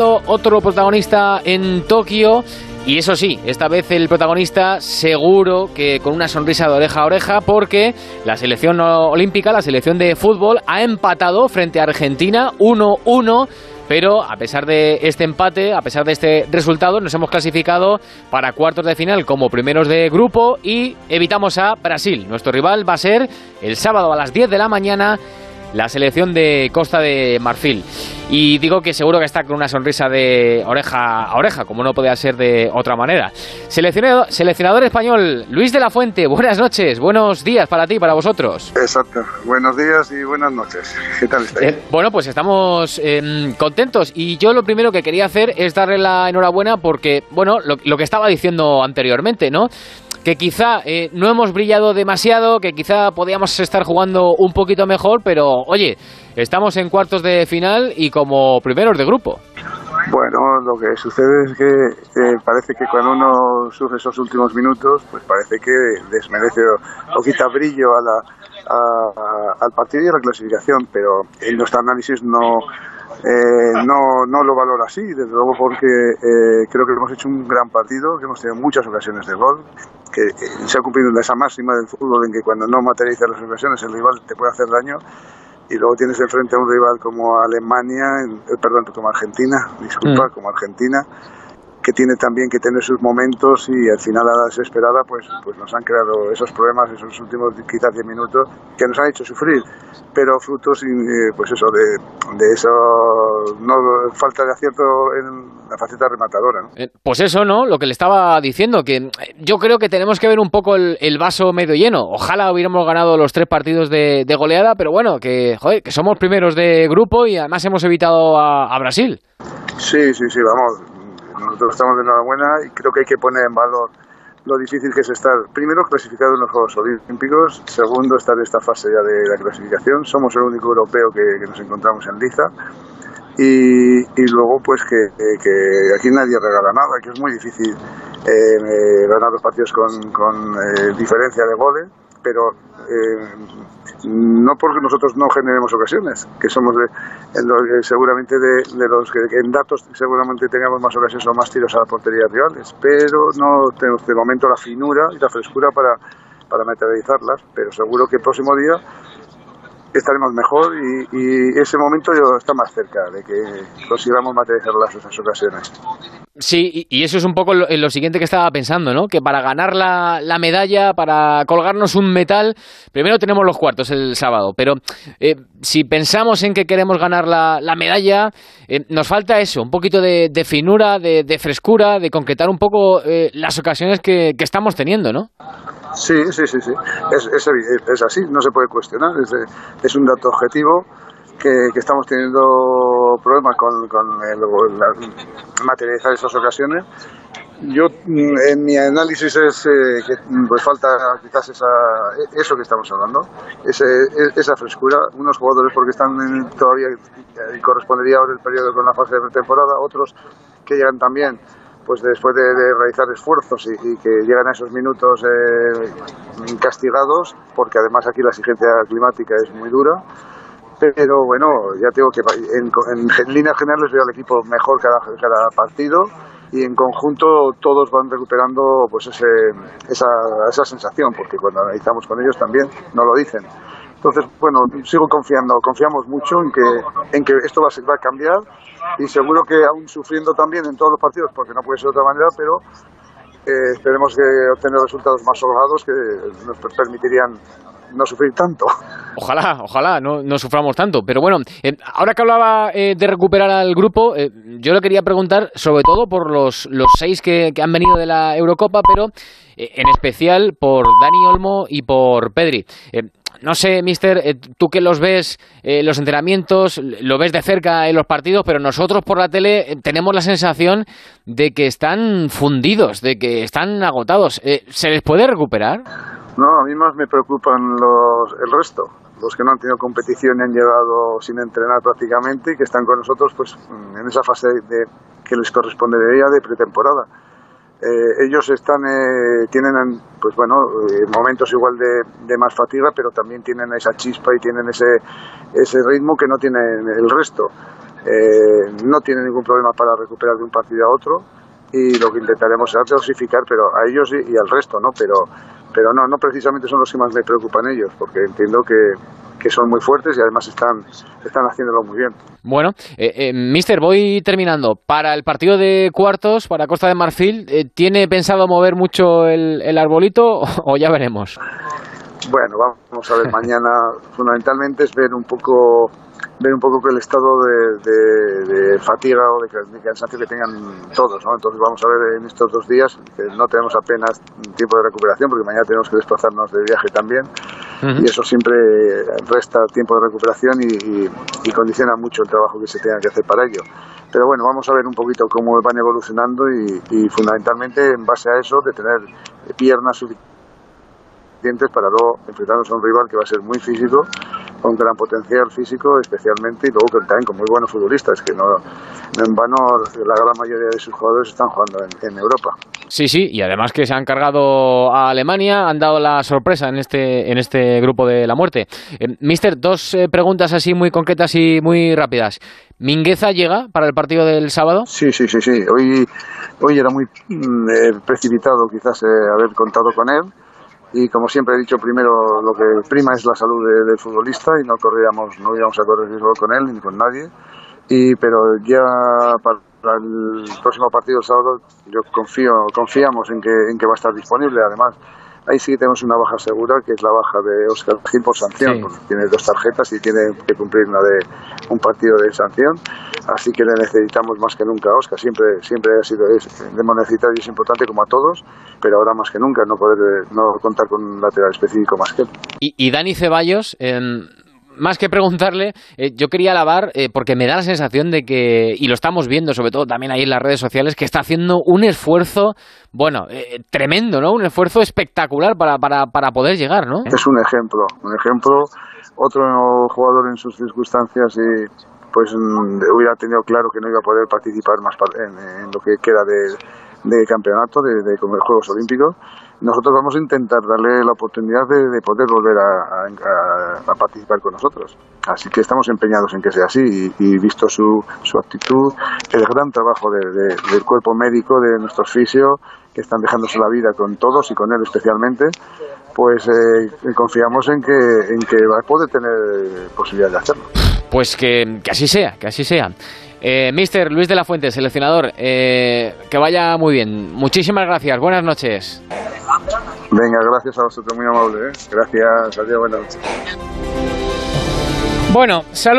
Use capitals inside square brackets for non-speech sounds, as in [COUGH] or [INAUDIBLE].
Otro protagonista en Tokio. Y eso sí, esta vez el protagonista seguro que con una sonrisa de oreja a oreja porque la selección olímpica, la selección de fútbol, ha empatado frente a Argentina 1-1 pero a pesar de este empate, a pesar de este resultado, nos hemos clasificado para cuartos de final como primeros de grupo y evitamos a Brasil. Nuestro rival va a ser el sábado a las 10 de la mañana la selección de Costa de Marfil. Y digo que seguro que está con una sonrisa de oreja a oreja, como no podía ser de otra manera. Seleccionador, seleccionador español, Luis de la Fuente, buenas noches, buenos días para ti, para vosotros. Exacto, buenos días y buenas noches. ¿Qué tal estáis? Eh, bueno, pues estamos em, contentos y yo lo primero que quería hacer es darle la enhorabuena porque, bueno, lo que estaba diciendo anteriormente, ¿no? Que quizá eh, no hemos brillado demasiado, que quizá podíamos estar jugando un poquito mejor, pero oye, estamos en cuartos de final y como primeros de grupo. Bueno, lo que sucede es que parece que cuando uno sufre esos últimos minutos, pues parece que desmerece o, quita brillo a la, al partido y a la clasificación, pero en nuestro análisis no, eh, no, no lo valora así, desde luego porque eh, creo que hemos hecho un gran partido, que hemos tenido muchas ocasiones de gol, que eh, se ha cumplido esa máxima del fútbol en que cuando no materializas las ocasiones el rival te puede hacer daño y luego tienes enfrente a un rival como Alemania, perdón, como Argentina, disculpa, mm. como Argentina, que tiene también que tener sus momentos y al final a la desesperada pues, pues nos han creado esos problemas esos últimos quizás 10 minutos que nos han hecho sufrir. Pero frutos eh, pues eso de, de eso no falta de acierto en la faceta rematadora eh, pues eso no lo que le estaba diciendo que eh, yo creo que tenemos que ver un poco el, vaso medio lleno. Ojalá hubiéramos ganado los tres partidos de, goleada pero bueno que joder, que somos primeros de grupo y además hemos evitado a Brasil. Sí sí sí vamos nosotros estamos de enhorabuena y creo que hay que poner en valor lo difícil que es estar, primero, clasificado en los Juegos Olímpicos, segundo, estar en esta fase ya de la clasificación. Somos el único europeo que, nos encontramos en liza. Y, y luego, pues que, que, aquí nadie regala nada, que es muy difícil eh, ganar los partidos con, con eh, diferencia de goles, pero eh, no porque nosotros no generemos ocasiones, que somos de, seguramente de, los que en datos seguramente tengamos más ocasiones o más tiros a la portería rivales, pero no tenemos de momento la finura y la frescura para, para materializarlas, pero seguro que el próximo día estaremos mejor y, ese momento está más cerca de que consigamos materializar esas ocasiones. Sí, y eso es un poco lo, siguiente que estaba pensando, ¿no? Que para ganar la, la, medalla, para colgarnos un metal, primero tenemos los cuartos el sábado, pero eh, si pensamos en que queremos ganar la, la medalla, eh, nos falta eso, un poquito de, finura, de, frescura, de concretar un poco eh, las ocasiones que, que estamos teniendo, ¿no? Sí, sí, sí, sí. Es, es, es así, no se puede cuestionar. Es, es un dato objetivo que, que, estamos teniendo problemas con, con el, materializar esas ocasiones. Yo, en mi análisis es eh, que pues falta quizás esa, eso que estamos hablando, ese, esa frescura. Unos jugadores porque están todavía, y correspondería ahora el periodo con la fase de pretemporada, otros que llegan también pues después de, realizar esfuerzos y, que llegan a esos minutos eh, castigados, porque además aquí la exigencia climática es muy dura. Pero bueno, ya tengo que en, en, líneas generales veo al equipo mejor cada, cada partido y en conjunto todos van recuperando pues ese, esa, esa sensación, porque cuando analizamos con ellos también no lo dicen. Entonces, bueno, sigo confiando, confiamos mucho en que, en que esto va a, va a cambiar y seguro que aún sufriendo también en todos los partidos, porque no puede ser de otra manera, pero eh, esperemos que obtener resultados más holgados que nos permitirían no sufrir tanto. Ojalá, ojalá, no, no suframos tanto. Pero bueno, eh, ahora que hablaba eh, de recuperar al grupo, yo le quería preguntar sobre todo por los, los seis que, que han venido de la Eurocopa, pero en especial por Dani Olmo y por Pedri. No sé, mister, eh, tú que los ves, eh, los entrenamientos, lo ves de cerca en los partidos, pero nosotros por la tele eh, tenemos la sensación de que están fundidos, de que están agotados. ¿Se les puede recuperar? No, a mí más me preocupan los, el resto, los que no han tenido competición y han llegado sin entrenar prácticamente y que están con nosotros pues en esa fase de, que les correspondería de pretemporada eh, ellos están, eh, tienen, pues bueno, eh, momentos igual de, más fatiga, pero también tienen esa chispa y tienen ese, ese ritmo que no tienen el resto. eh, no tiene ningún problema para recuperar de un partido a otro y lo que intentaremos es dosificar pero a ellos y, al resto, ¿no? Pero, pero no, no precisamente son los que más me preocupan ellos, porque entiendo que, que son muy fuertes y además están, están haciéndolo muy bien. Bueno, eh, eh, Mister, voy terminando. Para el partido de cuartos, para Costa de Marfil, eh, ¿tiene pensado mover mucho el, el arbolito [LAUGHS] o ya veremos? Bueno, vamos a ver, [LAUGHS] mañana fundamentalmente es ver un poco ver un poco el estado de, fatiga o de, cansancio que tengan todos, ¿no? Entonces vamos a ver en estos dos días, que no tenemos apenas tiempo de recuperación, porque mañana tenemos que desplazarnos de viaje también, y eso siempre resta tiempo de recuperación y, condiciona mucho el trabajo que se tenga que hacer para ello. Pero bueno, vamos a ver un poquito cómo van evolucionando y, y fundamentalmente en base a eso de tener piernas suficientes para luego enfrentarnos a un rival que va a ser muy físico con gran potencial físico especialmente y luego también con muy buenos futbolistas que no, en vano la gran mayoría de sus jugadores están jugando en, Europa. Sí, sí, y además que se han cargado a Alemania, han dado la sorpresa en este, en este grupo de la muerte. Eh, mister, dos eh, preguntas así muy concretas y muy rápidas. ¿Mingueza llega para el partido del sábado? Sí, sí, sí, sí. Hoy, hoy era muy mm, eh, precipitado quizás haber contado con él y como siempre he dicho primero lo que prima es la salud del futbolista y no corríamos no íbamos a correr riesgo con él ni con nadie. Y pero ya para el próximo partido el sábado yo confío confiamos en que en que va a estar disponible. Además ahí sí tenemos una baja segura, que es la baja de Oscar Gil por sanción, porque tiene dos tarjetas y tiene que cumplir una de un partido de sanción, así que le necesitamos más que nunca a Oscar, siempre, siempre ha sido, es, hemos necesitado y es importante como a todos, pero ahora más que nunca no poder no contar con un lateral específico más que él. Y, y Dani Ceballos, más que preguntarle, eh, yo quería alabar eh, porque me da la sensación de que, y lo estamos viendo sobre todo también ahí en las redes sociales, que está haciendo un esfuerzo, bueno, eh, tremendo, ¿no? Un esfuerzo espectacular para, para, para poder llegar, ¿no? Es un ejemplo, un ejemplo. Otro jugador en sus circunstancias y pues mm, hubiera tenido claro que no iba a poder participar más en, lo que queda de, de campeonato, de, de, Juegos Olímpicos nosotros vamos a intentar darle la oportunidad de, poder volver a, participar con nosotros. Así que estamos empeñados en que sea así y, visto su, su, actitud, el gran trabajo del cuerpo médico, de nuestros fisios, que están dejándose la vida con todos y con él especialmente, pues eh, confiamos en que, en que va a poder tener posibilidad de hacerlo. Pues que, que así sea, que así sea. Eh, Mister Luis de la Fuente, seleccionador, eh, que vaya muy bien. Muchísimas gracias, buenas noches. Venga, gracias a vosotros, muy amable. ¿eh? Gracias, adiós, buenas noches. Bueno, salud.